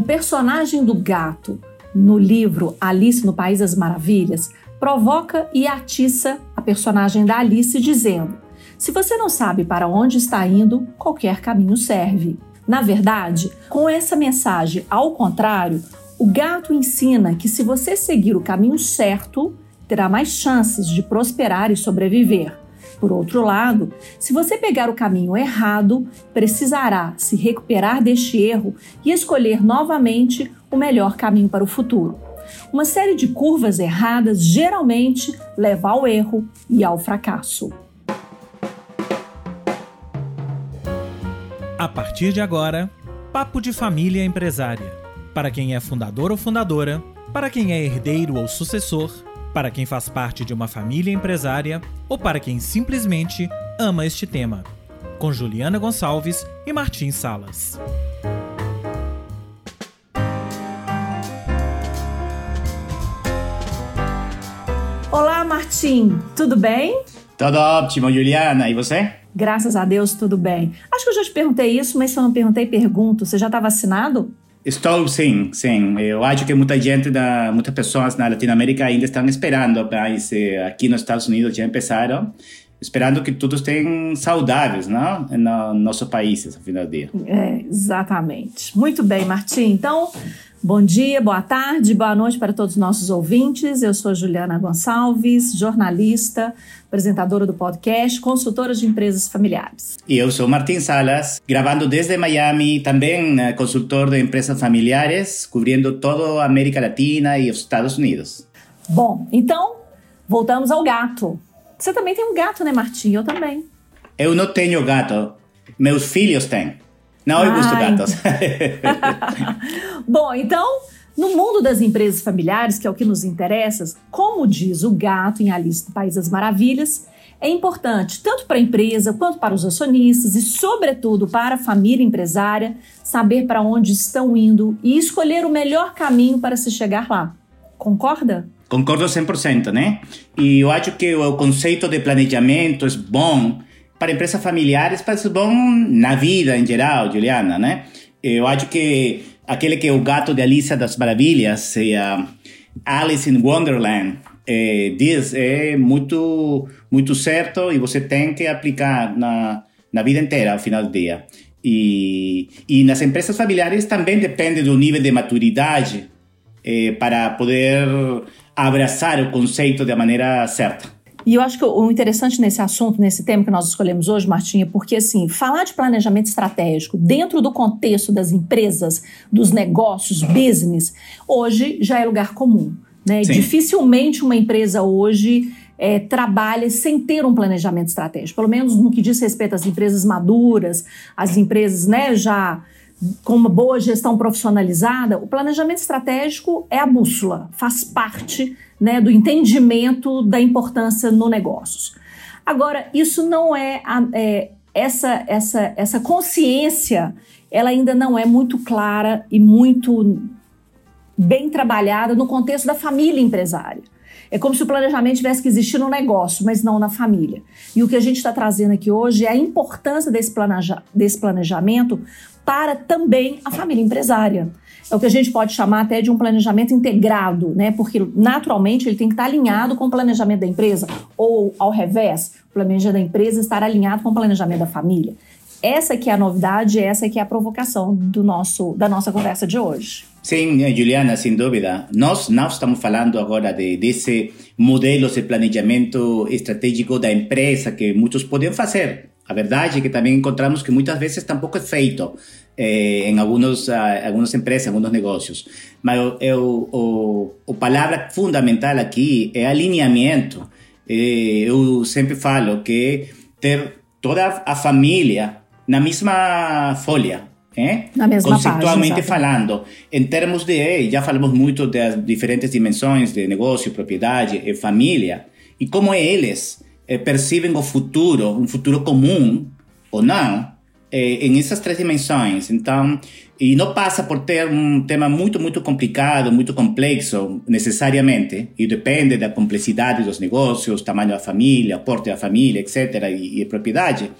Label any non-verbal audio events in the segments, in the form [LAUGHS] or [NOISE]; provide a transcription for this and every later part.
O personagem do gato no livro Alice no País das Maravilhas provoca e atiça a personagem da Alice dizendo: Se você não sabe para onde está indo, qualquer caminho serve. Na verdade, com essa mensagem ao contrário, o gato ensina que se você seguir o caminho certo, terá mais chances de prosperar e sobreviver. Por outro lado, se você pegar o caminho errado, precisará se recuperar deste erro e escolher novamente o melhor caminho para o futuro. Uma série de curvas erradas geralmente leva ao erro e ao fracasso. A partir de agora, Papo de Família Empresária. Para quem é fundador ou fundadora, para quem é herdeiro ou sucessor, para quem faz parte de uma família empresária ou para quem simplesmente ama este tema. Com Juliana Gonçalves e Martim Salas. Olá, Martim, tudo bem? Tudo ótimo, Juliana. E você? Graças a Deus, tudo bem. Acho que eu já te perguntei isso, mas se eu não perguntei, pergunto. Você já está vacinado? Estou sim, sim. Eu acho que muita gente, da, muitas pessoas na Latinoamérica ainda estão esperando, mas aqui nos Estados Unidos já começaram, esperando que todos estejam saudáveis, não? No nosso país, no final do dia. É, exatamente. Muito bem, Martim. Então, Bom dia, boa tarde, boa noite para todos os nossos ouvintes. Eu sou Juliana Gonçalves, jornalista, apresentadora do podcast, consultora de empresas familiares. E eu sou Martin Salas, gravando desde Miami, também eh, consultor de empresas familiares, cobrindo toda a América Latina e os Estados Unidos. Bom, então voltamos ao gato. Você também tem um gato, né, Martim? Eu também. Eu não tenho gato, meus filhos têm. Não, eu gosto gatos. [LAUGHS] Bom, então, no mundo das empresas familiares, que é o que nos interessa, como diz o gato em Alice do País das Maravilhas, é importante, tanto para a empresa quanto para os acionistas e, sobretudo, para a família empresária, saber para onde estão indo e escolher o melhor caminho para se chegar lá. Concorda? Concordo 100%, né? E eu acho que o conceito de planejamento é bom para empresas familiares parece bom na vida em geral, Juliana, né? Eu acho que aquele que é o gato de Alice das Maravilhas, é Alice in Wonderland, é, diz é muito muito certo e você tem que aplicar na, na vida inteira ao final do dia. E, e nas empresas familiares também depende do nível de maturidade é, para poder abraçar o conceito da maneira certa. E eu acho que o interessante nesse assunto, nesse tema que nós escolhemos hoje, Martinha, porque assim, falar de planejamento estratégico dentro do contexto das empresas, dos negócios, business, hoje já é lugar comum. Né? Dificilmente uma empresa hoje é, trabalha sem ter um planejamento estratégico, pelo menos no que diz respeito às empresas maduras, as empresas né, já com uma boa gestão profissionalizada, o planejamento estratégico é a bússola, faz parte né, do entendimento da importância no negócio. Agora, isso não é, é essa, essa, essa consciência, ela ainda não é muito clara e muito bem trabalhada no contexto da família empresária. É como se o planejamento tivesse que existir no negócio, mas não na família. E o que a gente está trazendo aqui hoje é a importância desse, planeja desse planejamento para também a família empresária. É o que a gente pode chamar até de um planejamento integrado, né? Porque naturalmente ele tem que estar alinhado com o planejamento da empresa, ou ao revés, o planejamento da empresa estar alinhado com o planejamento da família. Essa que é a novidade, essa que é a provocação do nosso, da nossa conversa de hoje. Sim, eh, Juliana, sem dúvida. Nós não estamos falando agora de, desse modelo de planejamento estratégico da empresa que muitos podem fazer. A verdade é que também encontramos que muitas vezes tampouco é feito eh, em alguns, uh, algumas empresas, alguns negócios. Mas o, o, o palavra fundamental aqui é alinhamento. Eh, eu sempre falo que ter toda a família na mesma folha, ¿eh? Na mesma Conceitualmente página, falando, em termos de, já falamos muito das diferentes dimensões de negócio, propriedade e família, e como eles eh, percebem o futuro, um futuro comum ou não, eh, em essas três dimensões. Então, e não passa por ter um tema muito, muito complicado, muito complexo, necessariamente, e depende da complexidade dos negócios, tamanho da família, porte da família, etc., e, e propriedade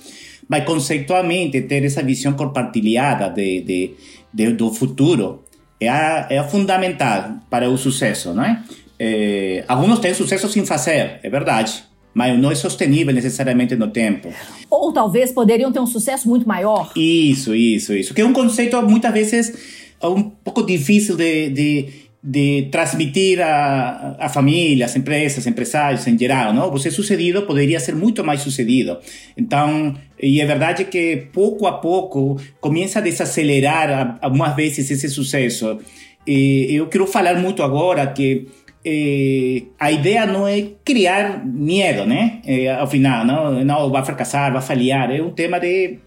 mas conceitualmente ter essa visão compartilhada de, de, de, do futuro é a, é a fundamental para o sucesso, não é? é? Alguns têm sucesso sem fazer, é verdade, mas não é sostenível necessariamente no tempo. Ou talvez poderiam ter um sucesso muito maior. Isso, isso, isso. Que é um conceito muitas vezes um pouco difícil de, de de transmitir a, a família, as empresas, empresários em geral, não? Você sucedido poderia ser muito mais sucedido. Então, e é verdade que pouco a pouco começa a desacelerar algumas vezes esse sucesso. E eu quero falar muito agora que a ideia não é criar medo, né? Ao final, não, não vai fracassar, vai falhar. É um tema de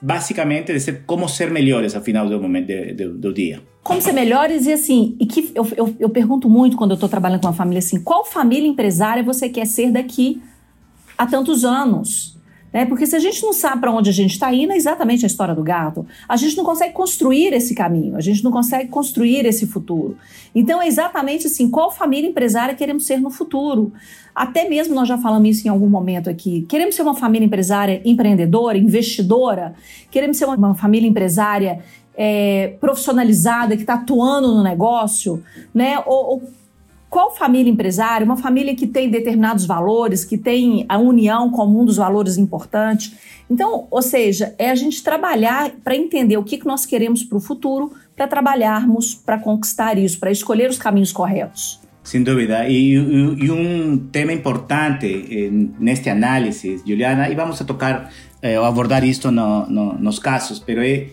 basicamente de ser como ser melhores ao final do momento de, de, do dia. Como ser melhores e assim, e que eu, eu, eu pergunto muito quando eu estou trabalhando com uma família assim, qual família empresária você quer ser daqui a tantos anos? Né? Porque se a gente não sabe para onde a gente está indo, é exatamente a história do gato. A gente não consegue construir esse caminho, a gente não consegue construir esse futuro. Então é exatamente assim, qual família empresária queremos ser no futuro? Até mesmo nós já falamos isso em algum momento aqui. Queremos ser uma família empresária empreendedora, investidora? Queremos ser uma família empresária é, profissionalizada que está atuando no negócio, né? Ou, ou qual família empresária? Uma família que tem determinados valores, que tem a união como um dos valores importantes. Então, ou seja, é a gente trabalhar para entender o que, que nós queremos para o futuro, para trabalharmos para conquistar isso, para escolher os caminhos corretos. Sem dúvida. E, um tema importante eh, neste análise, Juliana, e vamos a tocar eh, abordar isto no, no, nos casos, pero é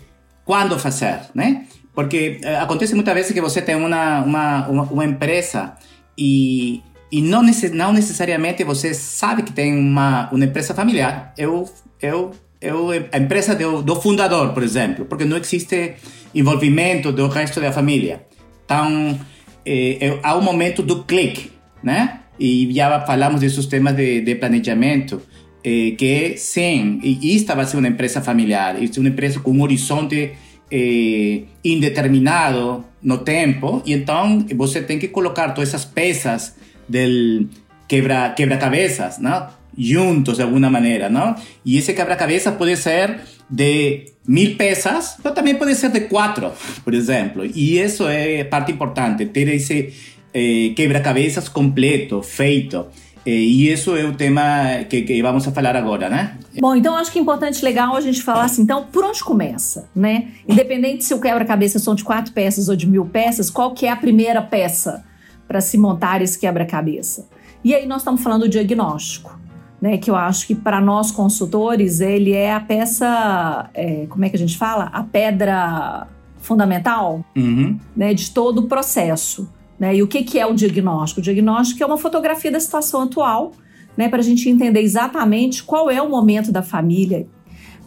quando fazer, né? Porque eh, acontece muitas vezes que você tem uma, uma empresa e, e não, necess, não necessariamente você sabe que tem uma, uma empresa familiar. Eu, eu, eu, a empresa do, do fundador, por exemplo, porque não existe envolvimento do resto da família. Então, eh, há um momento do clique, né? E já falamos desses temas de, de planejamento, eh, que sim, e esta vai ser uma empresa familiar, é uma empresa com um horizonte eh, indeterminado no tempo e então você tem que colocar todas essas peças del quebra quebra-cabeças, não? Juntos de alguma maneira, não? E esse quebra-cabeça pode ser de mil peças, mas também pode ser de quatro, [LAUGHS] por exemplo. E isso é parte importante, ter esse eh, quebra-cabeças completo, feito. E isso é o tema que, que, vamos a falar agora, né? Bom, então acho que é importante, legal a gente falar assim, então, por onde começa, né? Independente se o quebra-cabeça são de quatro peças ou de mil peças, qual que é a primeira peça para se montar esse quebra-cabeça? E aí nós estamos falando do diagnóstico, né? Que eu acho que para nós consultores, ele é a peça, é, como é que a gente fala? A pedra fundamental uhum. né, de todo o processo. Né? E o que, que é o diagnóstico? O diagnóstico é uma fotografia da situação atual, né, para a gente entender exatamente qual é o momento da família.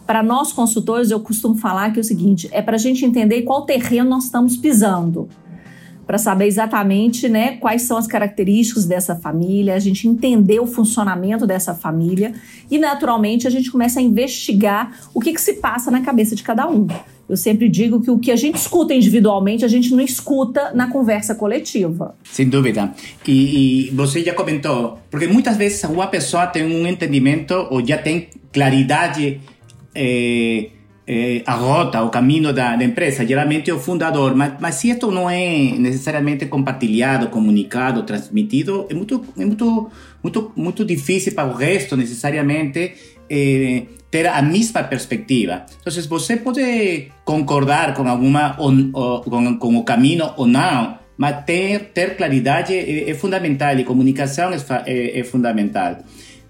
Para nós consultores, eu costumo falar que é o seguinte: é para a gente entender qual terreno nós estamos pisando, para saber exatamente né, quais são as características dessa família, a gente entender o funcionamento dessa família e, naturalmente, a gente começa a investigar o que, que se passa na cabeça de cada um. Eu sempre digo que o que a gente escuta individualmente, a gente não escuta na conversa coletiva. Sem dúvida. E, e você já comentou, porque muitas vezes uma pessoa tem um entendimento ou já tem claridade. Eh, eh, a rota, o caminho da, da, empresa, geralmente é o fundador, mas, mas se isto não é necessariamente compartilhado, comunicado, transmitido, é muito, é muito, muito, muito difícil para o resto, necessariamente, eh, ter a mesma perspectiva. Então, você pode concordar com alguma ou, ou, com, com o caminho mas ter, ter claridade é, é fundamental e comunicação é, é, fundamental.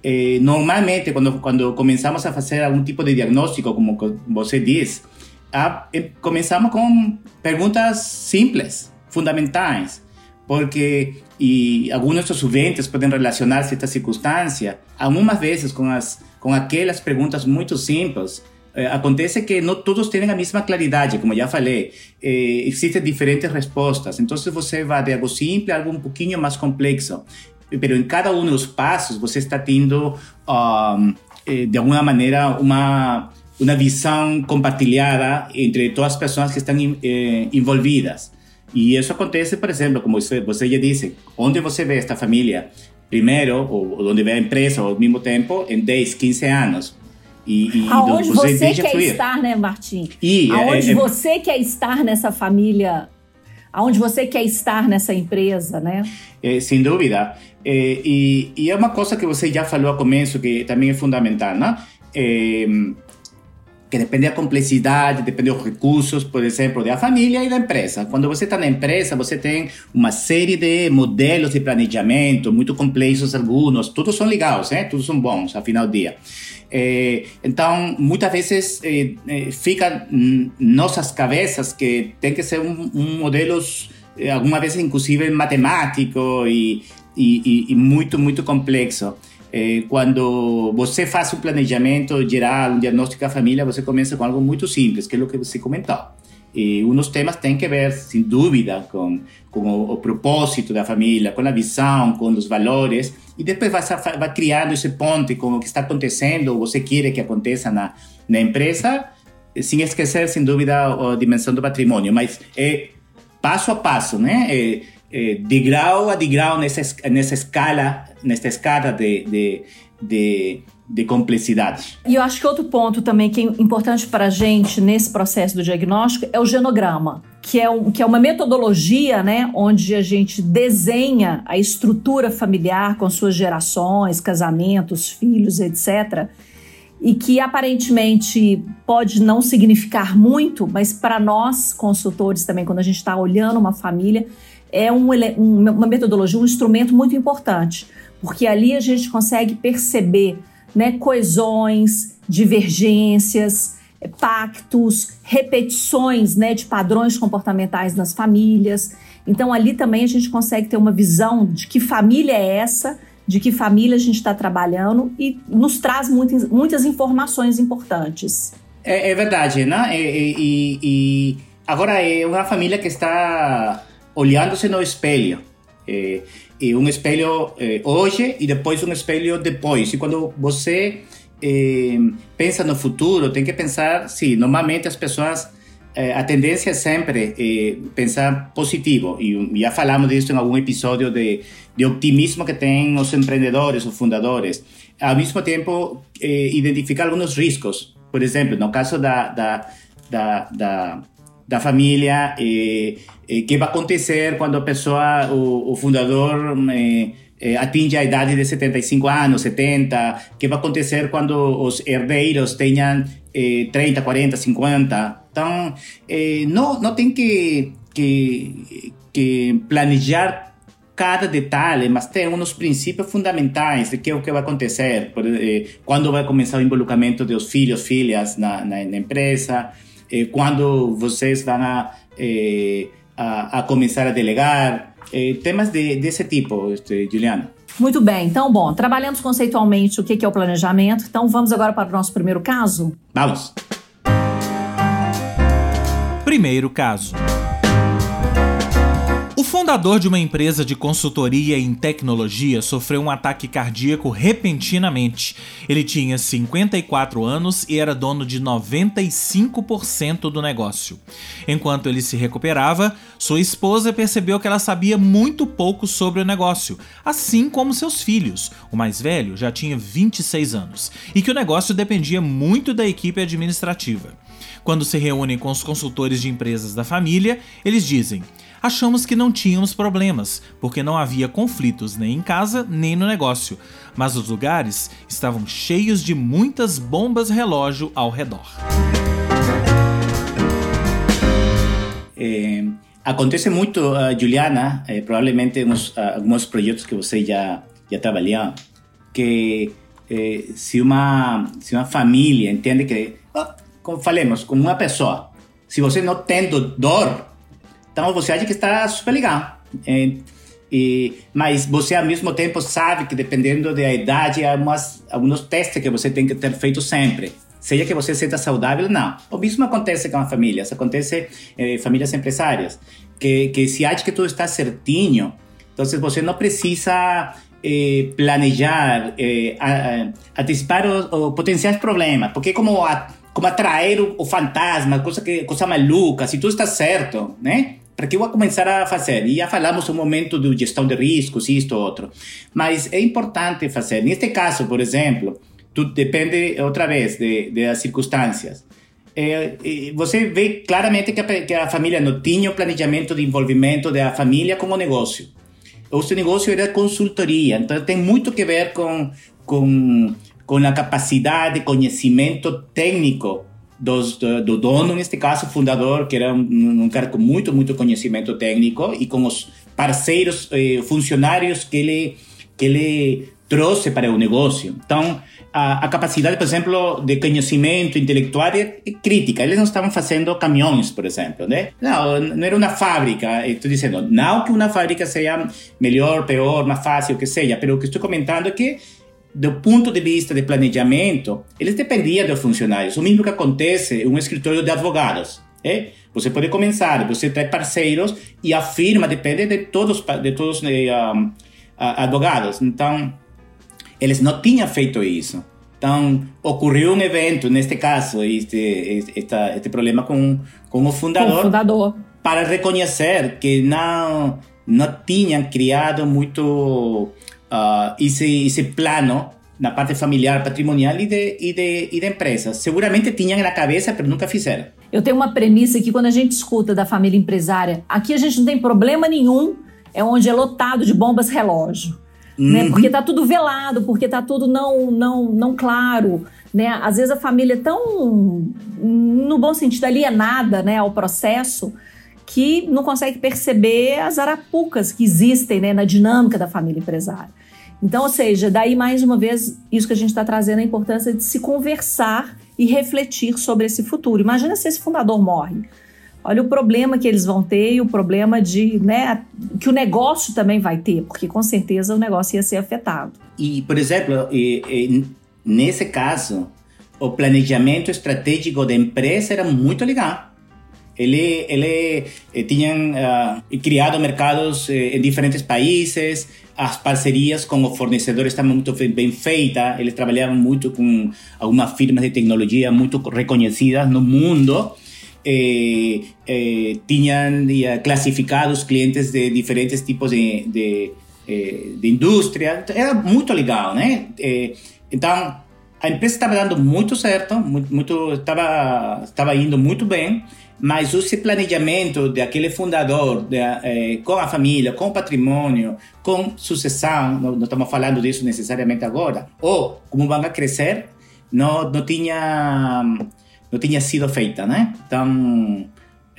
Eh, normalmente, quando, quando começamos a fazer algum tipo de diagnóstico, como você diz, a, eh, começamos com perguntas simples, fundamentais, porque e alguns dos ouvintes podem relacionar-se a esta circunstância, algumas vezes com as com aquelas perguntas muito simples, eh, acontece que não todos têm a mesma claridade, como já falei. Eh, existem diferentes respostas. Então, você vai de algo simples a algo um pouquinho mais complexo. Mas em cada um dos passos, você está tendo, um, eh, de alguma maneira, uma, uma visão compartilhada entre todas as pessoas que estão envolvidas. E isso acontece, por exemplo, como você já disse, onde você vê esta família primeiro, ou, onde vê a empresa ao mesmo tempo, em 10, 15 anos. E, e Aonde você, você quer fluir. estar, né, Martim? E, Aonde é, é, você quer estar nessa família aonde você quer estar nessa empresa, né? É, sem dúvida. E, e, é uma coisa que você já falou ao começo que também é fundamental, né? Que depende da complexidade, depende dos recursos, por exemplo, da família e da empresa. Quando você está na empresa, você tem uma série de modelos de planejamento, muito complexos alguns, todos são legais, né? todos são bons, ao final do dia. É, então, muitas vezes é, é, fica nossas cabeças que tem que ser um, um modelo, alguma vez inclusive matemático e, e, e muito, muito complexo. Quando você faz um planejamento geral, um diagnóstico da família, você começa com algo muito simples, que é o que você comentou. E uns temas têm que ver, sem dúvida, com, com o, o, propósito da família, com a visão, com os valores, e depois vai, vai criando esse ponte com o que está acontecendo, ou você quer que aconteça na, na empresa, sem esquecer, sem dúvida, a dimensão do patrimônio. Mas é passo a passo, né? É, é degrau a degrau nessa, nessa escala, nessa escada de, de, de de complexidade. E eu acho que outro ponto também que é importante para a gente nesse processo do diagnóstico é o genograma, que é, um, que é uma metodologia né, onde a gente desenha a estrutura familiar com suas gerações, casamentos, filhos, etc. E que aparentemente pode não significar muito, mas para nós, consultores também, quando a gente está olhando uma família, é um, uma metodologia, um instrumento muito importante, porque ali a gente consegue perceber né, coesões, divergências, pactos, repetições né, de padrões comportamentais nas famílias. Então, ali também a gente consegue ter uma visão de que família é essa, de que família a gente está trabalhando e nos traz muitas, muitas informações importantes. É, é verdade, né? E, e, e, agora é uma família que está olhando-se no espelho. É, e um espelho eh, hoje e depois um espelho depois. E quando você eh, pensa no futuro, tem que pensar, sim, normalmente as pessoas, eh, a tendência é sempre eh, pensar positivo. E já falamos disso em algum episódio de, de optimismo que tem os empreendedores, os fundadores. Ao mesmo tempo, eh, identificar alguns riscos. Por exemplo, no caso da, da, da, da da família, e, e que vai acontecer quando a pessoa, o, o fundador eh, eh, atinge a idade de 75 anos, 70, que vai acontecer quando os herdeiros tenham eh, 30, 40, 50. Então, eh, não, não tem que, que, que planejar cada detalhe, mas tem uns princípios fundamentais de que é o que vai acontecer, eh, quando vai começar o involucramento dos filhos, filhas na, na, na empresa, eh, quando vocês vão a, eh, a, a, começar a delegar, eh, temas de, desse tipo, este, Juliana. Muito bem, então, bom, trabalhamos conceitualmente o que é o planejamento, então vamos agora para o nosso primeiro caso? Vamos! Primeiro caso fundador de uma empresa de consultoria em tecnologia sofreu um ataque cardíaco repentinamente. Ele tinha 54 anos e era dono de 95% do negócio. Enquanto ele se recuperava, sua esposa percebeu que ela sabia muito pouco sobre o negócio, assim como seus filhos. O mais velho já tinha 26 anos e que o negócio dependia muito da equipe administrativa. Quando se reúnem com os consultores de empresas da família, eles dizem: achamos que não tínhamos problemas, porque não havia conflitos nem em casa nem no negócio, mas os lugares estavam cheios de muitas bombas relógio ao redor. É, acontece muito, uh, Juliana, é, provavelmente nos uh, alguns projetos que você já já trabalhou, que é, se uma se uma família entende que, oh, como falemos, com uma pessoa, se você não tem dor então você acha que está super legal. É, e, mas você ao mesmo tempo sabe que dependendo da idade, há umas, alguns testes que você tem que ter feito sempre. Seja que você seja saudável ou não. O mesmo acontece com a família. Isso acontece em eh, famílias empresárias. Que, que se acha que tudo está certinho, então você não precisa eh, planejar, eh, antecipar os, os, potenciais problemas. Porque como, a, como atrair o, o fantasma, coisa, que, coisa maluca, se tudo está certo, né? Para que eu vou começar a fazer? E já falamos um momento de gestão de riscos, isto outro. Mas é importante fazer. Neste caso, por exemplo, tudo depende, outra vez, de, de das circunstâncias. é, você vê claramente que a, que a família não tinha o planejamento de envolvimento da família com o negócio. O seu negócio era consultoria, então tem muito que ver com, com, com a capacidade, conhecimento técnico dos, do, do, dono, neste caso, fundador, que era um, um, cara com muito, muito conhecimento técnico, e com os parceiros, eh, funcionários que ele, que ele trouxe para o negócio. Então, a, a, capacidade, por exemplo, de conhecimento intelectual é, crítica. Eles não estavam fazendo caminhões, por exemplo, né? Não, não era uma fábrica. Estou dizendo, não que uma fábrica seja melhor, pior, mais fácil, o que seja, mas o que estou comentando é que do ponto de vista de planejamento, eles dependiam dos funcionários. O mesmo que acontece em um escritório de advogados. É? Você pode começar, você tem parceiros e a firma depende de todos de todos um, advogados. Então, eles não tinham feito isso. Então, ocorreu um evento, neste caso, este, este, este problema com, com o fundador, com o fundador, para reconhecer que não, não tinham criado muito uh, esse plano na parte familiar, patrimonial e de, e, de, e de empresa. Seguramente tinham na cabeça, mas nunca fizeram. Eu tenho uma premissa que quando a gente escuta da família empresária, aqui a gente não tem problema nenhum, é onde é lotado de bombas relógio né? Uhum. Porque tá tudo velado, porque tá tudo não, não, não claro, né? Às vezes a família é tão, no bom sentido, alienada, né, ao processo que não consegue perceber as arapucas que existem, né, na dinâmica da família empresária. Então, ou seja, daí mais uma vez isso que a gente está trazendo a importância de se conversar e refletir sobre esse futuro. Imagina se esse fundador morre. Olha o problema que eles vão ter e o problema de, né, que o negócio também vai ter, porque com certeza o negócio ia ser afetado. E, por exemplo, nesse caso, o planejamento estratégico da empresa era muito legal. Ele, ele eh, tinha uh, criado mercados eh, em diferentes países, as parcerias com os fornecedores estavam muito bem feitas, eles trabalhavam muito com algumas firmas de tecnologia muito reconhecidas no mundo eh, eh, tinham classificados clientes de diferentes tipos de, de, eh, de indústria. Era muito legal, né? Eh, então, a empresa estava dando muito certo, muito, estava, estava indo muito bem, mas esse planejamento daquele fundador, de, eh, com a família, com o patrimônio, com sucessão, não, não, estamos falando disso necessariamente agora, ou como vão crescer, não, não tinha não tinha sido feita, né? Então,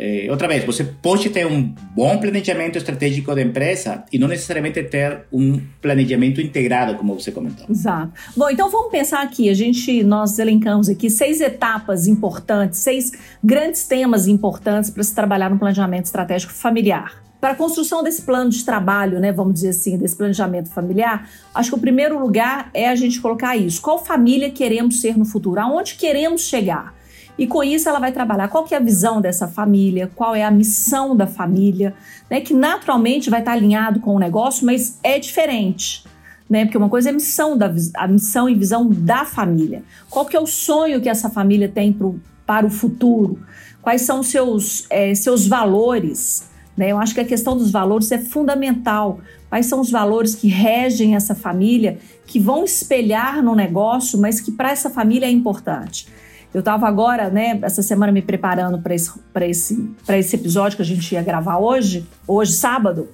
é, outra vez, você pode ter um bom planejamento estratégico da empresa e não necessariamente ter um planejamento integrado, como você comentou. Exato. Bom, então vamos pensar aqui. A gente, nós elencamos aqui seis etapas importantes, seis grandes temas importantes para se trabalhar no planejamento estratégico familiar. Para a construção desse plano de trabalho, né, vamos dizer assim, desse planejamento familiar, acho que o primeiro lugar é a gente colocar isso. Qual família queremos ser no futuro? Aonde queremos chegar? E com isso ela vai trabalhar qual que é a visão dessa família, qual é a missão da família, né, que naturalmente vai estar alinhado com o negócio, mas é diferente. Né? Porque uma coisa é a missão, da, a missão e visão da família. Qual que é o sonho que essa família tem pro, para o futuro? Quais são seus, é, seus valores? Né? Eu acho que a questão dos valores é fundamental. Quais são os valores que regem essa família, que vão espelhar no negócio, mas que para essa família é importante? Eu estava agora, né, essa semana me preparando para esse, esse, esse episódio que a gente ia gravar hoje, hoje, sábado,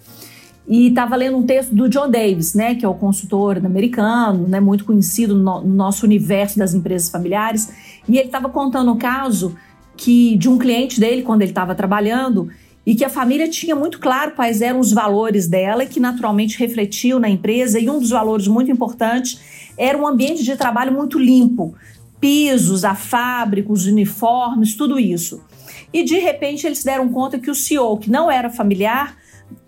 e estava lendo um texto do John Davis, né, que é o consultor americano, né, muito conhecido no, no nosso universo das empresas familiares, e ele estava contando um caso que de um cliente dele quando ele estava trabalhando e que a família tinha muito claro quais eram os valores dela e que naturalmente refletiam na empresa e um dos valores muito importantes era um ambiente de trabalho muito limpo, pisos, a fábrica, os uniformes, tudo isso. E de repente eles deram conta que o CEO, que não era familiar,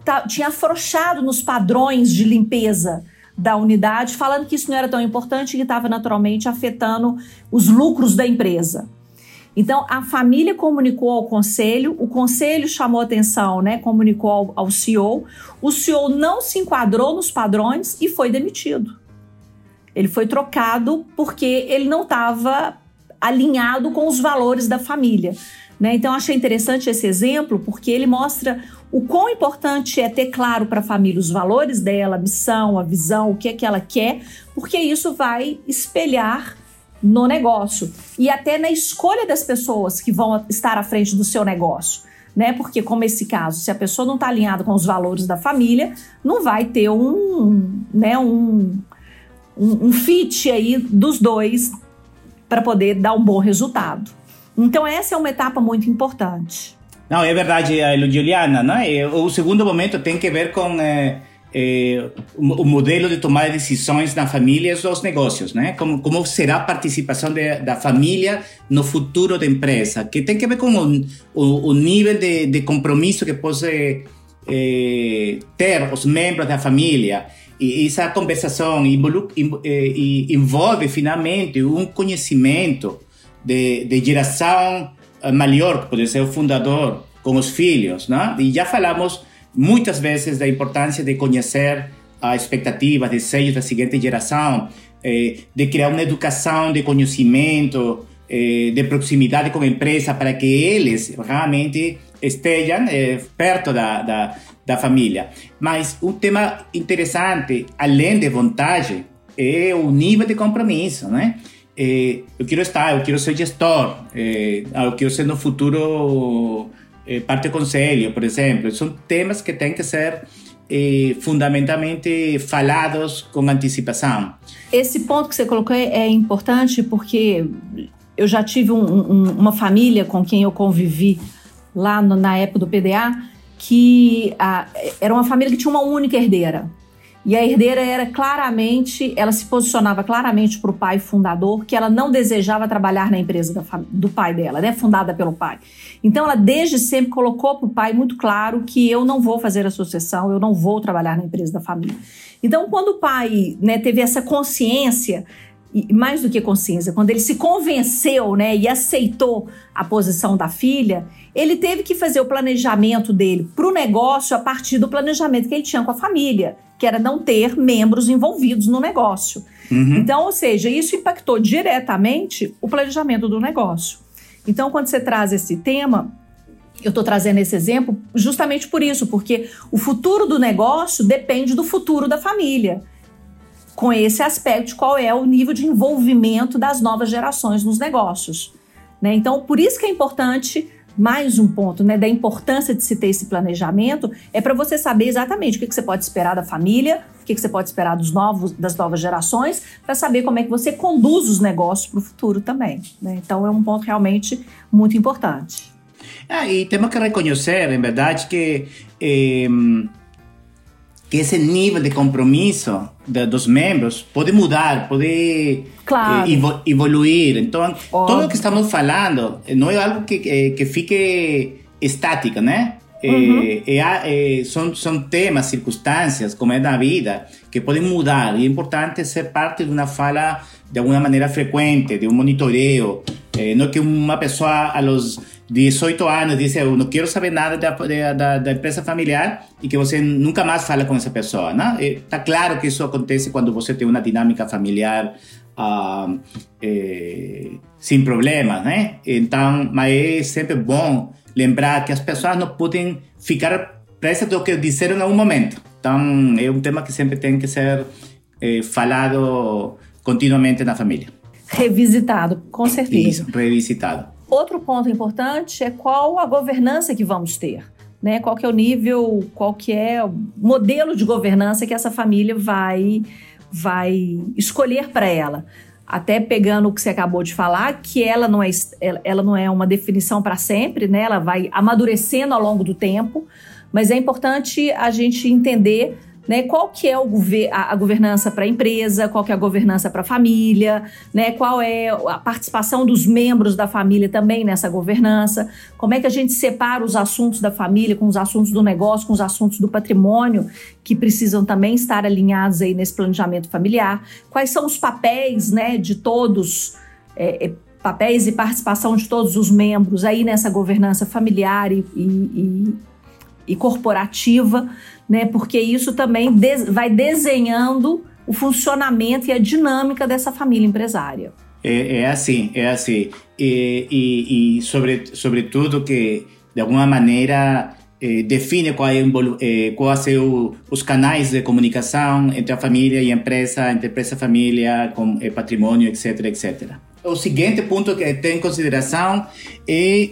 tá, tinha afrouxado nos padrões de limpeza da unidade, falando que isso não era tão importante e que estava naturalmente afetando os lucros da empresa. Então, a família comunicou ao conselho, o conselho chamou atenção, né, comunicou ao, ao CEO, o CEO não se enquadrou nos padrões e foi demitido. Ele foi trocado porque ele não estava alinhado com os valores da família. Né? Então, achei interessante esse exemplo porque ele mostra o quão importante é ter claro para a família os valores dela, a missão, a visão, o que é que ela quer, porque isso vai espelhar no negócio e até na escolha das pessoas que vão estar à frente do seu negócio. Né? Porque, como esse caso, se a pessoa não está alinhada com os valores da família, não vai ter um, né, um, um, um fit aí dos dois para poder dar um bom resultado. Então, essa é uma etapa muito importante. Não, é verdade, Juliana. Né? O segundo momento tem que ver com é, é, o modelo de tomar decisões na família e nos negócios, né? Como, como será a participação de, da família no futuro da empresa, que tem que ver com o, o, o nível de, de, compromisso que pode é, ter os membros da família. E essa conversação envolve finalmente um conhecimento de, de geração maior, que pode ser o fundador, com os filhos, né? E já falamos muitas vezes da importância de conhecer as expectativas, desejos da seguinte geração, eh, de criar uma educação de conhecimento, eh, de proximidade com a empresa, para que eles realmente estejam eh, perto da, da, da família. Mas um tema interessante, além de vontade, é o nível de compromisso, né? Eh, eu quero estar, eu quero ser gestor, eh, eu quero ser no futuro eh, parte conselho, por exemplo. São temas que têm que ser eh, fundamentalmente falados com antecipação. Esse ponto que você colocou é importante porque eu já tive um, um, uma família com quem eu convivi lá no, na época do PDA que a, era uma família que tinha uma única herdeira. E a herdeira era claramente, ela se posicionava claramente para o pai fundador que ela não desejava trabalhar na empresa do pai dela, né, fundada pelo pai. Então ela desde sempre colocou para o pai muito claro que eu não vou fazer a sucessão, eu não vou trabalhar na empresa da família. Então quando o pai né, teve essa consciência e mais do que consciência, quando ele se convenceu né, e aceitou a posição da filha, ele teve que fazer o planejamento dele para o negócio a partir do planejamento que ele tinha com a família que era não ter membros envolvidos no negócio. Uhum. Então, ou seja, isso impactou diretamente o planejamento do negócio. Então, quando você traz esse tema, eu estou trazendo esse exemplo justamente por isso, porque o futuro do negócio depende do futuro da família. Com esse aspecto, qual é o nível de envolvimento das novas gerações nos negócios. Né? Então, por isso que é importante mais um ponto né, da importância de se ter esse planejamento é para você saber exatamente o que, que, você pode esperar da família, o que, que você pode esperar dos novos, das novas gerações, para saber como é que você conduz os negócios para o futuro também. Né? Então é um ponto realmente muito importante. Ah, e temos que reconhecer, em verdade, que eh, que esse nível de compromisso de, dos membros pode mudar, pode claro. eh, evoluir. Então, Óbvio. tudo o que estamos falando não é algo que, que, que fique estática, né? Uhum. É, é, são, são temas, circunstâncias, como é na vida, que podem mudar. E é importante ser parte de uma fala de alguma maneira frequente, de um monitoreio. É, não que uma pessoa, aos 18 anos, diz: Eu não quero saber nada da, da, da, empresa familiar e que você nunca mais fala com essa pessoa. Né? Está claro que isso acontece quando você tem uma dinâmica familiar uh, sem problemas, né? Então, mas é sempre bom lembrar que as pessoas não podem ficar presas do que disseram em algum momento. Então, é um tema que sempre tem que ser eh, falado continuamente na família. Revisitado, com certeza. Isso, revisitado. Outro ponto importante é qual a governança que vamos ter. Né? Qual que é o nível, qual que é o modelo de governança que essa família vai, vai escolher para ela até pegando o que você acabou de falar, que ela não é, ela não é uma definição para sempre, né? Ela vai amadurecendo ao longo do tempo, mas é importante a gente entender né? Qual que é gover a, a governança para a empresa, qual que é a governança para a família, né? Qual é a participação dos membros da família também nessa governança? Como é que a gente separa os assuntos da família com os assuntos do negócio, com os assuntos do patrimônio, que precisam também estar alinhados aí nesse planejamento familiar? Quais são os papéis, né, de todos é, é, papéis e participação de todos os membros aí nessa governança familiar e, e, e, e corporativa, né? Porque isso também vai desenhando o funcionamento e a dinâmica dessa família empresária. É, é assim, é assim. E, e, e sobre, sobretudo que, de alguma maneira, eh, define qual é, eh, quais são os canais de comunicação entre a família e a empresa, entre empresa e família, com eh, patrimônio, etc, etc. O seguinte ponto que tem em consideração é,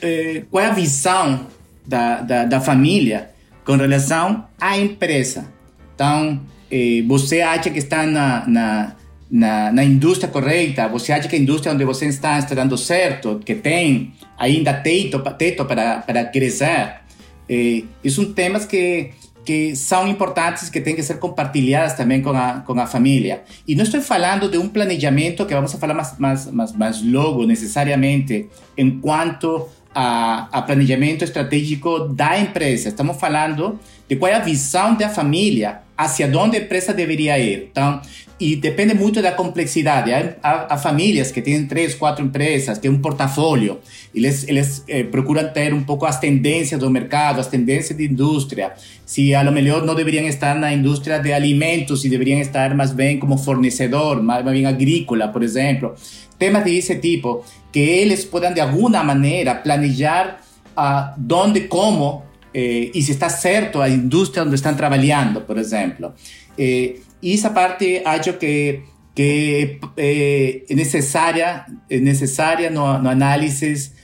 é qual é a visão da, da, da, família com relação à empresa. Então, é, você acha que está na, na, na, na, indústria correta? Você acha que a indústria onde você está está dando certo? Que tem ainda teto, teto para, para crescer? É, são temas que que são importantes que têm que ser compartilhadas também com a, com a família. E não estou falando de um planejamento que vamos falar mais, mais, mais, mais logo, necessariamente, enquanto a, a planejamento estratégico da empresa. Estamos falando de qual é a visão da família, hacia onde a empresa deveria ir. Então, e depende muito da complexidade. Há, há, há, famílias que têm três, quatro empresas, têm um portfólio, eles, eles eh, procuram ter um pouco as tendências do mercado, as tendências de indústria. Se a lo melhor não deveriam estar na indústria de alimentos, e deveriam estar mais bem como fornecedor, mais, bem agrícola, por exemplo. Temas desse tipo, que eles podem de alguma maneira planejar a uh, onde, como eh, e se está certo a indústria onde estão trabalhando, por exemplo. Eh, y esa parte acho que, que eh, es necesaria, es necesaria no, no análisis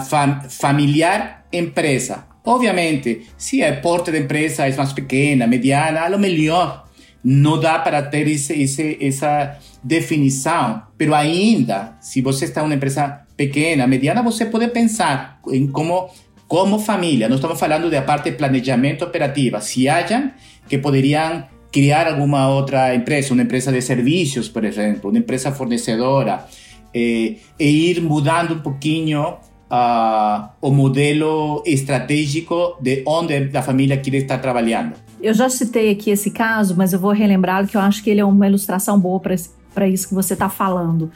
fam, familiar empresa. Obviamente, se a porte da empresa é mais pequena, mediana, a lo melhor não dá para ter esse, esse, essa definição, pero ainda, se você está em uma empresa pequena, mediana, você pode pensar em como como família. Não estamos falando da parte de planejamento operativa. Se hajam que poderiam criar alguma outra empresa, uma empresa de serviços, por exemplo, uma empresa fornecedora, eh, e ir mudando um pouquinho uh, o modelo estratégico de onde a família quer estar trabalhando. Eu já citei aqui esse caso, mas eu vou relembrá-lo que eu acho que ele é uma ilustração boa para isso que você está falando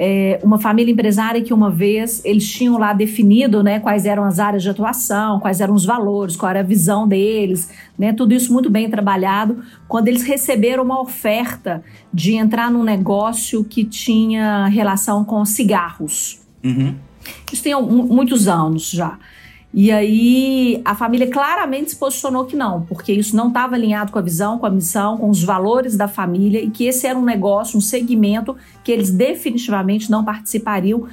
é, uma família empresária que uma vez eles tinham lá definido né, quais eram as áreas de atuação, quais eram os valores, qual era a visão deles, né, tudo isso muito bem trabalhado, quando eles receberam uma oferta de entrar num negócio que tinha relação com cigarros. Uhum. Isso tem muitos anos já. E aí a família claramente se posicionou que não, porque isso não estava alinhado com a visão, com a missão, com os valores da família e que esse era um negócio, um segmento que eles definitivamente não participariam,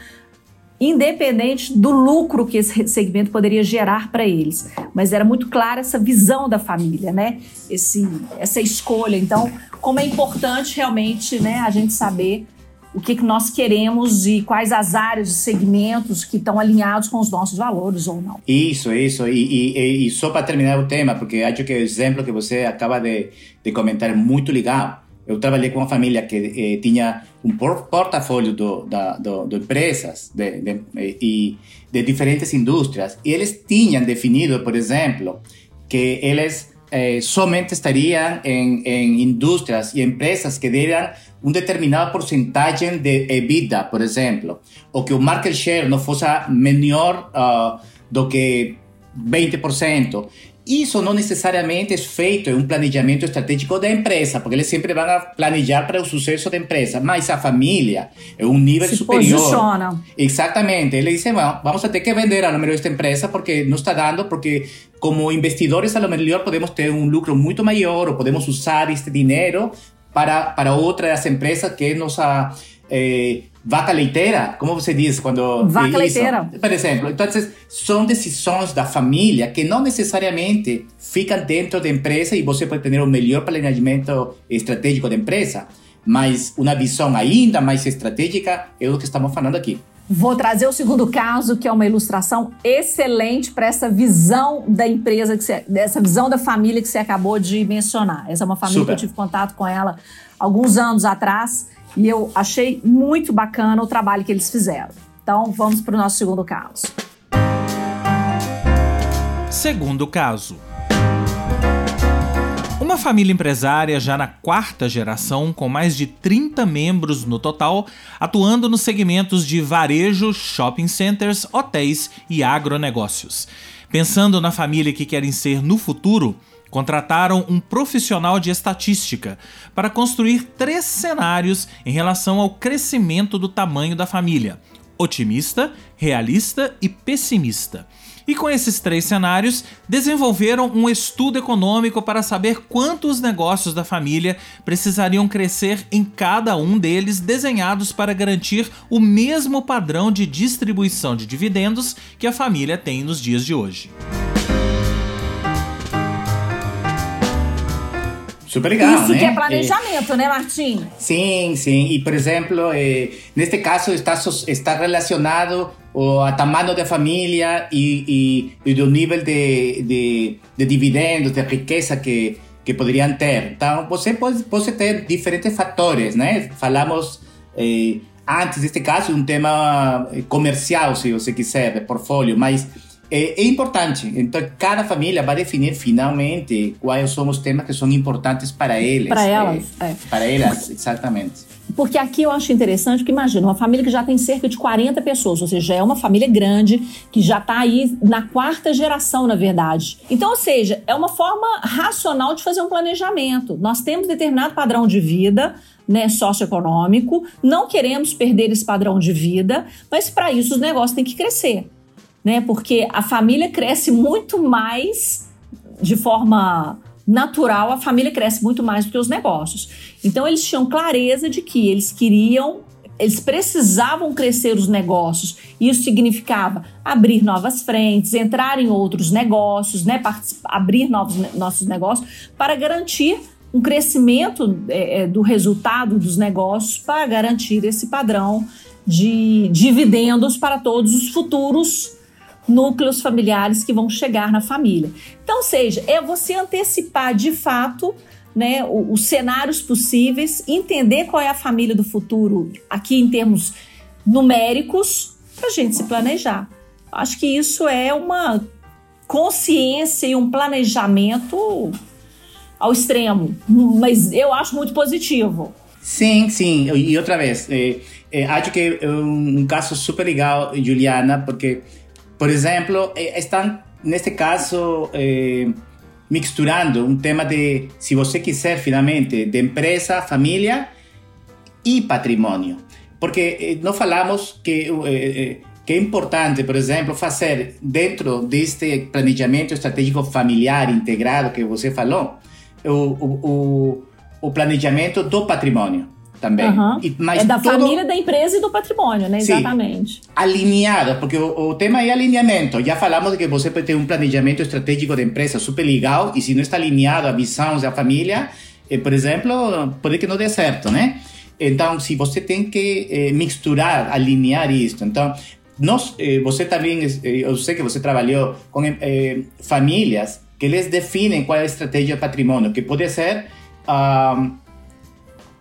independente do lucro que esse segmento poderia gerar para eles. Mas era muito clara essa visão da família, né? Esse, essa escolha. Então, como é importante realmente, né, a gente saber o que, que nós queremos e quais as áreas e segmentos que estão alinhados com os nossos valores ou não. Isso, isso. E, e, e só para terminar o tema, porque acho que o exemplo que você acaba de, de comentar é muito legal. Eu trabalhei com uma família que eh, tinha um portfólio do, da, do, de empresas de, de, e de diferentes indústrias e eles tinham definido, por exemplo, que eles eh, somente estariam em, em indústrias e empresas que deram um determinado porcentagem de EBITDA, por exemplo, ou que o market share não fosse menor uh, do que 20%. Isso não necessariamente é feito em um planejamento estratégico da empresa, porque eles sempre vão planejar para o sucesso da empresa, mas a família é um nível Se superior. Posiciona. Exatamente. Eles dizem, bueno, vamos a ter que vender a número esta empresa porque não está dando, porque como investidores a lo melhor podemos ter um lucro muito maior ou podemos usar este dinheiro para, para outra das empresas que é nossa eh, vaca leiteira, como você diz quando vaca isso, leiteira, por exemplo. Então são decisões da família que não necessariamente ficam dentro da empresa e você pode ter o melhor planejamento estratégico da empresa, mas uma visão ainda mais estratégica é o que estamos falando aqui. Vou trazer o segundo caso, que é uma ilustração excelente para essa visão da empresa, que você, dessa visão da família que você acabou de mencionar. Essa é uma família Super. que eu tive contato com ela alguns anos atrás e eu achei muito bacana o trabalho que eles fizeram. Então, vamos para o nosso segundo caso. Segundo caso. Uma família empresária já na quarta geração, com mais de 30 membros no total, atuando nos segmentos de varejo, shopping centers, hotéis e agronegócios. Pensando na família que querem ser no futuro, contrataram um profissional de estatística para construir três cenários em relação ao crescimento do tamanho da família. otimista, realista e pessimista. E com esses três cenários, desenvolveram um estudo econômico para saber quantos negócios da família precisariam crescer em cada um deles, desenhados para garantir o mesmo padrão de distribuição de dividendos que a família tem nos dias de hoje. Super legal, Isso né? que é planejamento, é, né, Martim? Sim, sim. E, por exemplo, eh, neste caso está, está relacionado o tamanho da família e, e, do nível de, de, de, dividendos, de riqueza que, que poderiam ter. Então, você pode, pode ter diferentes fatores, né? Falamos eh, antes deste caso um tema comercial, se você quiser, de portfólio, mas é, é, importante. Então, cada família vai definir finalmente quais são os temas que são importantes para eles. Para elas, é, é. Para elas, exatamente. Porque aqui eu acho interessante que, imagina, uma família que já tem cerca de 40 pessoas, ou seja, é uma família grande, que já está aí na quarta geração, na verdade. Então, ou seja, é uma forma racional de fazer um planejamento. Nós temos determinado padrão de vida, né, socioeconômico, não queremos perder esse padrão de vida, mas para isso os negócios têm que crescer né? Porque a família cresce muito mais de forma natural, a família cresce muito mais do que os negócios. Então eles tinham clareza de que eles queriam, eles precisavam crescer os negócios. Isso significava abrir novas frentes, entrar em outros negócios, né? abrir novos nossos negócios para garantir um crescimento é, é, do resultado dos negócios para garantir esse padrão de dividendos para todos os futuros núcleos familiares que vão chegar na família. Então, seja, é você antecipar de fato né, os, cenários possíveis, entender qual é a família do futuro aqui em termos numéricos, para a gente se planejar. Acho que isso é uma consciência e um planejamento ao extremo, mas eu acho muito positivo. Sim, sim. E outra vez, eh, eh, acho que é um caso super legal, Juliana, porque por exemplo, eh, estão, neste caso, eh, misturando um tema de, se você quiser, finalmente, de empresa, família e patrimônio. Porque eh, não falamos que, eh, que é importante, por exemplo, fazer dentro deste planejamento estratégico familiar integrado que você falou, o, o, o planejamento do patrimônio também. Uhum. E, mas é da todo... família, da empresa e do patrimônio, né? Exatamente. Sim, alinhado, porque o, o, tema é alinhamento. Já falamos de que você pode ter um planejamento estratégico de empresa super legal e se não está alinhado a visão da família, eh, por exemplo, pode que não dê certo, né? Então, se você tem que eh, misturar, alinhar isso. Então, nós, eh, você também, eh, eu sei que você trabalhou com eh, famílias que eles definem qual é a estratégia de patrimônio, que pode ser... Uh,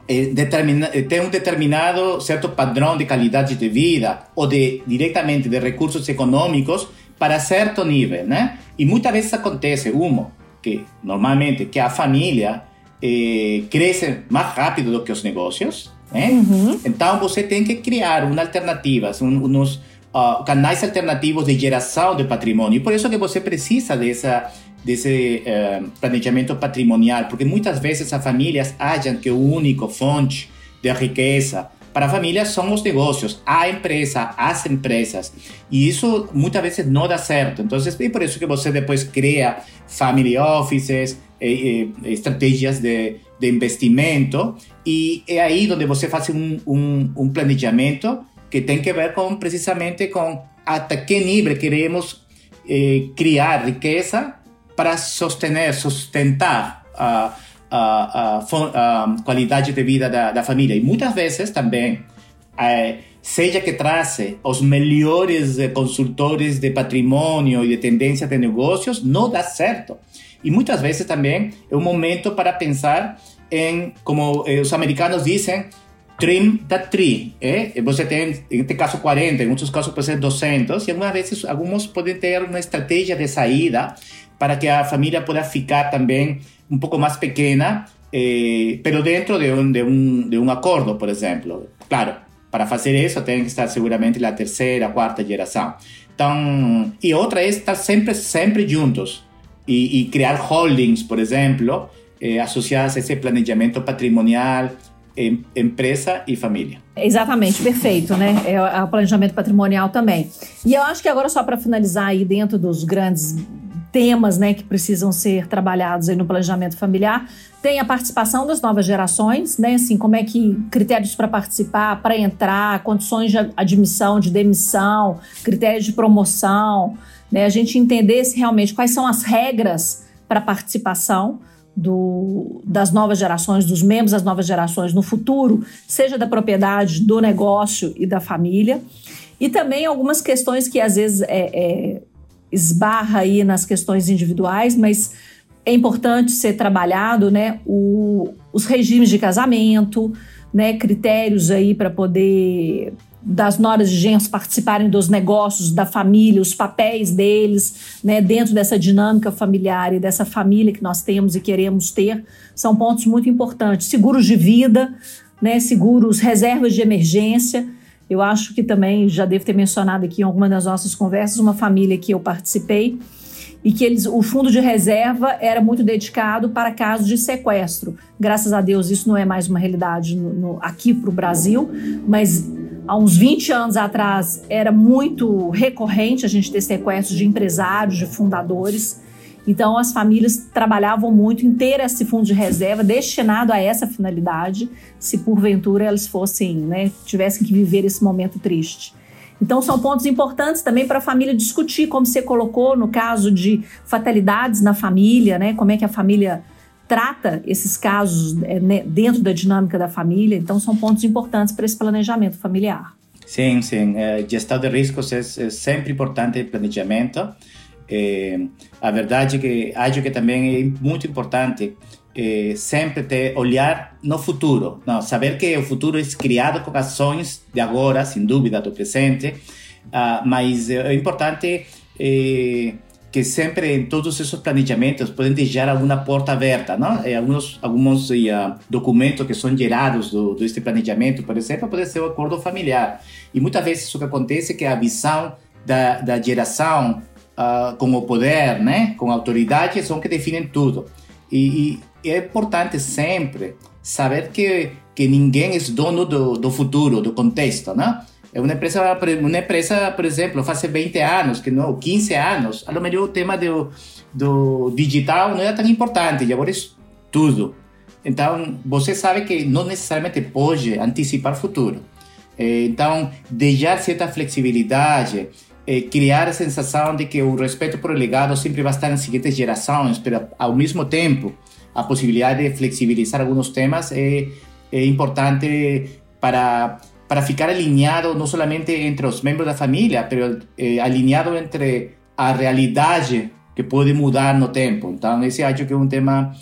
eh, determina, eh, tem um determinado certo padrão de qualidade de vida ou de diretamente de recursos econômicos para certo nível, né? E muitas vezes acontece, uma, que normalmente que a família eh, cresce mais rápido do que os negócios, né? Uhum. Então você tem que criar uma alternativas, um, uns uh, canais alternativos de geração de patrimônio. E por isso que você precisa dessa desse eh, planejamento patrimonial, porque muitas vezes as famílias acham que o único fonte de riqueza para a família são os negócios, a empresa, as empresas. E isso muitas vezes não dá certo. Então, é por isso que você depois cria family offices, eh, eh, estratégias de, de investimento, e é aí onde você faz um, um, um planejamento que tem que ver com precisamente com até que nível queremos eh, criar riqueza para sostener, sustentar a, a, a, a qualidade de vida da, da, família. E muitas vezes também, é, seja que traze os melhores consultores de patrimônio e de tendência de negócios, não dá certo. E muitas vezes também é um momento para pensar em, como os americanos dizem, trim da. É? Você tem, em este caso, 40, em outros casos pode ser 200, e algumas vezes alguns podem ter uma estratégia de saída para que a família pueda ficar también un poco más pequeña, eh, pero dentro de un, de, de acordo, por ejemplo. Claro, para hacer eso tiene que estar seguramente la tercera, cuarta generación. Então, y otra es estar siempre, siempre juntos y crear holdings, por ejemplo, eh, asociadas a ese planeamiento patrimonial em, empresa e família. Exatamente, perfeito, né? É, é o planejamento patrimonial também. E eu acho que agora, só para finalizar aí dentro dos grandes temas né, que precisam ser trabalhados aí no planejamento familiar, tem a participação das novas gerações, né? Assim, como é que critérios para participar, para entrar, condições de admissão, de demissão, critérios de promoção, né? A gente entender se realmente quais são as regras para participação do, das novas gerações, dos membros das novas gerações no futuro, seja da propriedade, do negócio e da família. E também algumas questões que às vezes é, é, esbarra aí nas questões individuais, mas é importante ser trabalhado, né, o, os regimes de casamento, né, critérios aí para poder das noras de genros participarem dos negócios da família, os papéis deles, né, dentro dessa dinâmica familiar e dessa família que nós temos e queremos ter, são pontos muito importantes. Seguros de vida, né, seguros, reservas de emergência. Eu acho que também já devo ter mencionado aqui em alguma das nossas conversas uma família que eu participei e que eles, o fundo de reserva era muito dedicado para casos de sequestro. Graças a Deus isso não é mais uma realidade no, no, aqui para o Brasil, mas há uns 20 anos atrás era muito recorrente a gente ter sequestros de empresários, de fundadores. Então as famílias trabalhavam muito em ter esse fundo de reserva destinado a essa finalidade, se porventura elas fossem, né, tivessem que viver esse momento triste. Então são pontos importantes também para a família discutir, como você colocou no caso de fatalidades na família, né, como é que a família trata esses casos é, né, dentro da dinâmica da família. Então, são pontos importantes para esse planejamento familiar. Sim, sim. É, gestão de riscos é, é sempre importante o planejamento. É, a verdade é que acho que também é muito importante é, sempre ter olhar no futuro, não, saber que o futuro é criado com ações de agora, sem dúvida, do presente, uh, mas é importante é, que sempre em todos esses planejamentos podem deixar alguma porta aberta, não? E alguns alguns uh, documentos que são gerados do, deste planejamento, por exemplo, pode ser o acordo familiar. E muitas vezes o que acontece é que a visão da, da geração uh, com o poder, né, com a autoridade, são que definem tudo. E, e é importante sempre saber que que ninguém é dono do, do futuro, do contexto, né? É uma empresa, uma empresa, por exemplo, faz 20 anos, que não, 15 anos, a lo melhor o tema do, do digital não era tão importante, e agora é tudo. Então, você sabe que não necessariamente pode antecipar o futuro. Então, deixar certa flexibilidade, criar a sensação de que o respeito por o legado sempre vai estar nas seguintes gerações, mas ao mesmo tempo, a possibilidade de flexibilizar alguns temas é, é importante para para ficar alinhado não somente entre os membros da família, mas eh, alinhado entre a realidade que pode mudar no tempo. Então, esse acho que é um tema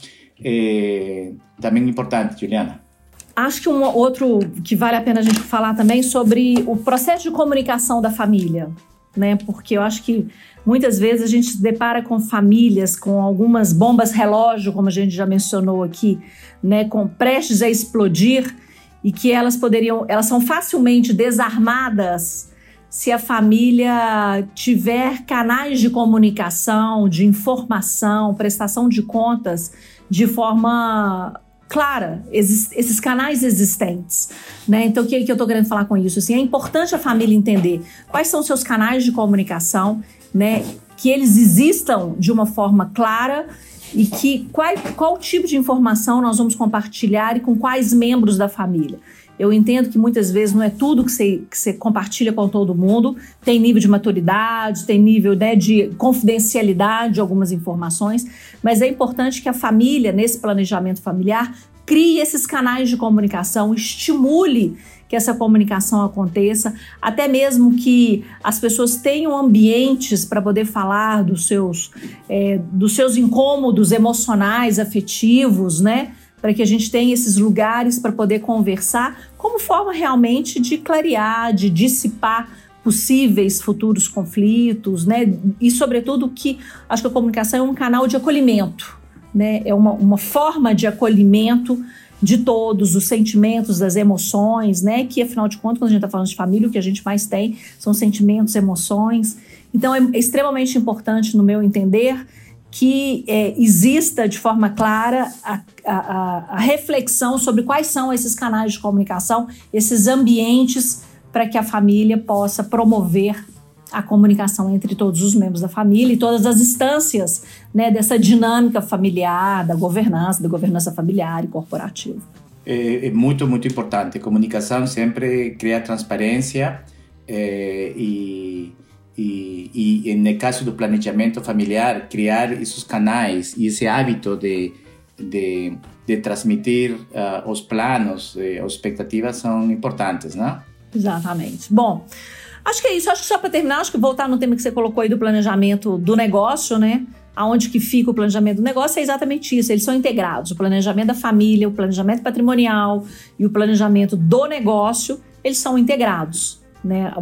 eh, também importante, Juliana. Acho que um outro que vale a pena a gente falar também sobre o processo de comunicação da família, né? Porque eu acho que muitas vezes a gente se depara com famílias com algumas bombas relógio, como a gente já mencionou aqui, né? Com prestes a explodir e que elas poderiam, elas são facilmente desarmadas se a família tiver canais de comunicação, de informação, prestação de contas de forma clara, esses canais existentes. Né? Então, o que, que eu estou querendo falar com isso? Assim, é importante a família entender quais são seus canais de comunicação, né? que eles existam de uma forma clara e que qual, qual tipo de informação nós vamos compartilhar e com quais membros da família. Eu entendo que muitas vezes não é tudo que você, que você compartilha com todo mundo, tem nível de maturidade, tem nível né, de confidencialidade de algumas informações, mas é importante que a família, nesse planejamento familiar, crie esses canais de comunicação, estimule que essa comunicação aconteça, até mesmo que as pessoas tenham ambientes para poder falar dos seus, é, dos seus incômodos emocionais, afetivos, né? Para que a gente tenha esses lugares para poder conversar, como forma realmente de clarear, de dissipar possíveis futuros conflitos, né? E, sobretudo, que acho que a comunicação é um canal de acolhimento, né? É uma, uma forma de acolhimento de todos, os sentimentos, das emoções, né? Que afinal de contas, quando a gente está falando de família, o que a gente mais tem são sentimentos, emoções. Então é extremamente importante, no meu entender, que é, exista de forma clara a, a, a, reflexão sobre quais são esses canais de comunicação, esses ambientes para que a família possa promover a comunicação entre todos os membros da família e todas as instâncias né, dessa dinâmica familiar, da governança, da governança familiar e corporativa. É, é muito, muito importante. Comunicação sempre cria transparência é, e e, e no caso do planejamento familiar, criar esses canais e esse hábito de, de, de transmitir uh, os planos, uh, as expectativas são importantes, né? Exatamente. Bom, acho que é isso. Acho que só para terminar, acho que voltar no tema que você colocou aí do planejamento do negócio, né? Aonde que fica o planejamento do negócio é exatamente isso. Eles são integrados. O planejamento da família, o planejamento patrimonial e o planejamento do negócio, eles são integrados né?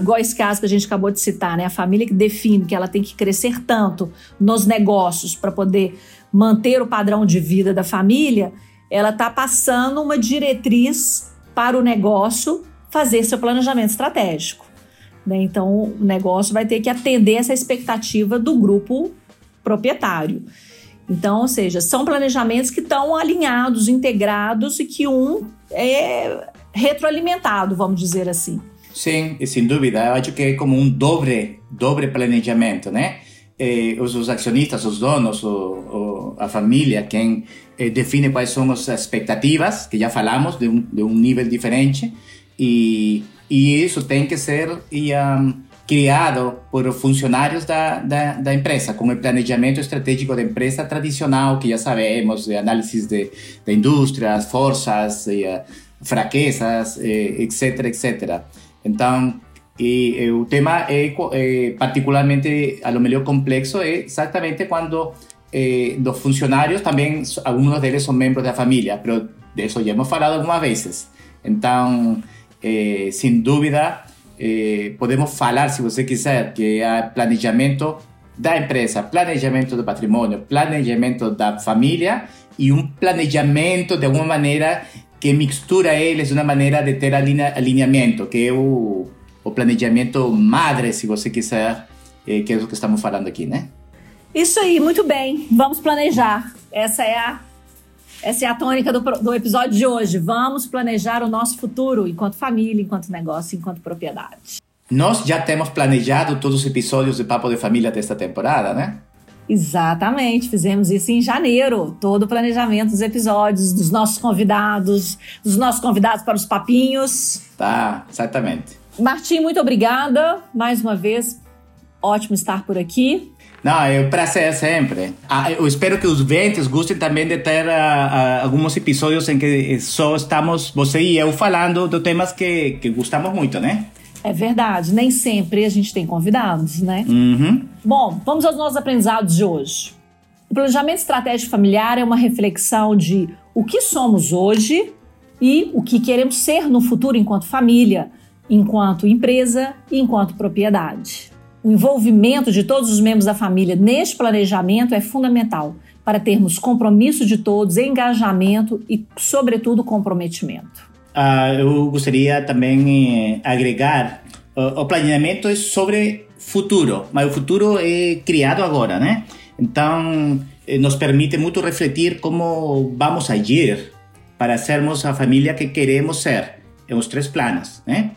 Igual esse caso que a gente acabou de citar, né? A família que define que ela tem que crescer tanto nos negócios para poder manter o padrão de vida da família, ela está passando uma diretriz para o negócio fazer seu planejamento estratégico. Né? Então, o negócio vai ter que atender essa expectativa do grupo proprietário. Então, ou seja, são planejamentos que estão alinhados, integrados e que um é retroalimentado, vamos dizer assim. Sim, sem dúvida. Eu acho que é como um dobre, dobre planejamento, né? Eh, os, acionistas, os donos, o, o, a família, quem eh, define quais são as expectativas, que já falamos, de um, de um nível diferente, e, e isso tem que ser um, criado por funcionários da, da, da, empresa, com o planejamento estratégico da empresa tradicional, que já sabemos, de análise de, de indústria, forças, e, uh, fraquezas, etc, etc. Então, e, e o tema é, é, particularmente, a lo melhor complexo, é exatamente quando eh, dos funcionários também, alguns deles são membros da família, mas disso já hemos falado algumas vezes. Então, eh, sem dúvida, eh, podemos falar, se você quiser, que é planejamento da empresa, planejamento do patrimônio, planejamento da família e um planejamento, de alguma maneira, que mistura eles de uma maneira de ter alinhamento, que é o, o planejamento madre, se você quiser, eh, que é o que estamos falando aqui, né? Isso aí, muito bem. Vamos planejar. Essa é a, essa é a tônica do, do episódio de hoje. Vamos planejar o nosso futuro enquanto família, enquanto negócio, enquanto propriedade. Nós já temos planejado todos os episódios de Papo de Família desta temporada, né? Exatamente, fizemos isso em janeiro. Todo o planejamento dos episódios, dos nossos convidados, dos nossos convidados para os papinhos. Tá, exatamente. Martim, muito obrigada mais uma vez. Ótimo estar por aqui. Não, é um prazer sempre. Ah, eu espero que os ventos gostem também de ter uh, uh, alguns episódios em que só estamos, você e eu, falando de temas que, que gostamos muito, né? É verdade, nem sempre a gente tem convidados, né? Uhum. Bom, vamos aos nossos aprendizados de hoje. O planejamento estratégico familiar é uma reflexão de o que somos hoje e o que queremos ser no futuro enquanto família, enquanto empresa e enquanto propriedade. O envolvimento de todos os membros da família neste planejamento é fundamental para termos compromisso de todos, engajamento e, sobretudo, comprometimento. Uh, eu gostaria também eh, agregar uh, o planejamento é sobre futuro, mas o futuro é criado agora, né? Então eh, nos permite muito refletir como vamos agir para sermos a família que queremos ser em os três planos, né?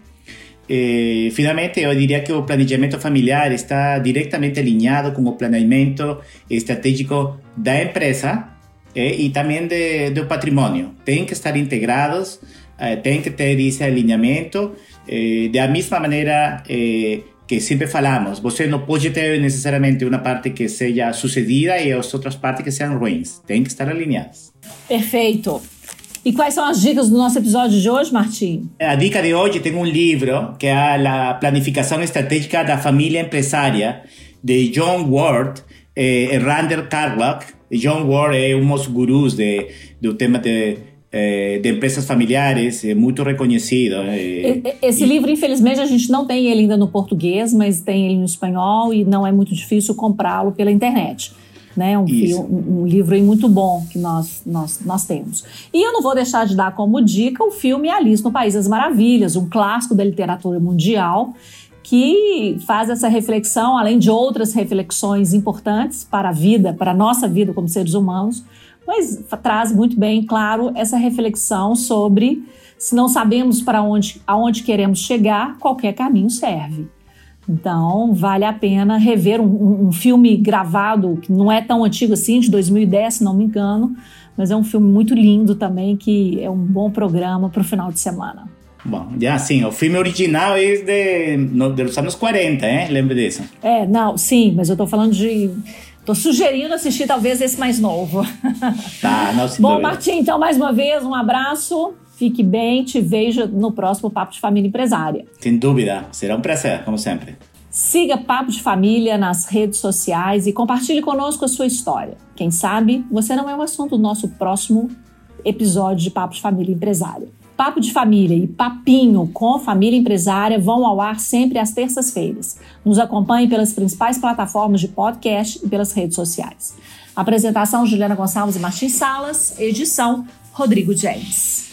Eh, finalmente, eu diria que o planejamento familiar está diretamente alinhado com o planejamento estratégico da empresa e também de, do patrimônio. Tem que estar integrados eh, tem que ter esse alinhamento. Eh, da mesma maneira eh, que sempre falamos, você não pode ter necessariamente uma parte que seja sucedida e as outras partes que sejam ruins. Tem que estar alinhadas. Perfeito. E quais são as dicas do nosso episódio de hoje, Martim? A dica de hoje tem um livro que é a Planificação Estratégica da Família Empresária, de John Ward e Randall Carlock. John Ward é um dos gurus de, do tema de é, de empresas familiares, é muito reconhecido. É, Esse e... livro, infelizmente, a gente não tem ele ainda no português, mas tem ele no espanhol e não é muito difícil comprá-lo pela internet. Né? Um, um, um, livro muito bom que nós, nós, nós temos. E eu não vou deixar de dar como dica o filme Alice no País das Maravilhas, um clássico da literatura mundial, que faz essa reflexão, além de outras reflexões importantes para a vida, para a nossa vida como seres humanos, mas traz muito bem, claro, essa reflexão sobre se não sabemos para onde, aonde queremos chegar, qualquer caminho serve. Então, vale a pena rever um, um, filme gravado, que não é tão antigo assim, de 2010, se não me engano, mas é um filme muito lindo também, que é um bom programa para o final de semana. Bom, já sim, o filme original é de, no, dos anos 40, hein? Lembra disso? É, não, sim, mas eu estou falando de. Tô sugerindo assistir talvez esse mais novo. [LAUGHS] Tá, não se Bom, Martim, então mais uma vez, um abraço. Fique bem, te vejo no próximo Papo de Família Empresária. Sem dúvida, será um prazer, como sempre. Siga Papo de Família nas redes sociais e compartilhe conosco a sua história. Quem sabe você não é o assunto do nosso próximo episódio de Papo de Família Empresária. Papo de Família e Papinho com Família Empresária vão ao ar sempre às terças-feiras. Nos acompanhe pelas principais plataformas de podcast e pelas redes sociais. Apresentação Juliana Gonçalves e Martins Salas, edição Rodrigo James.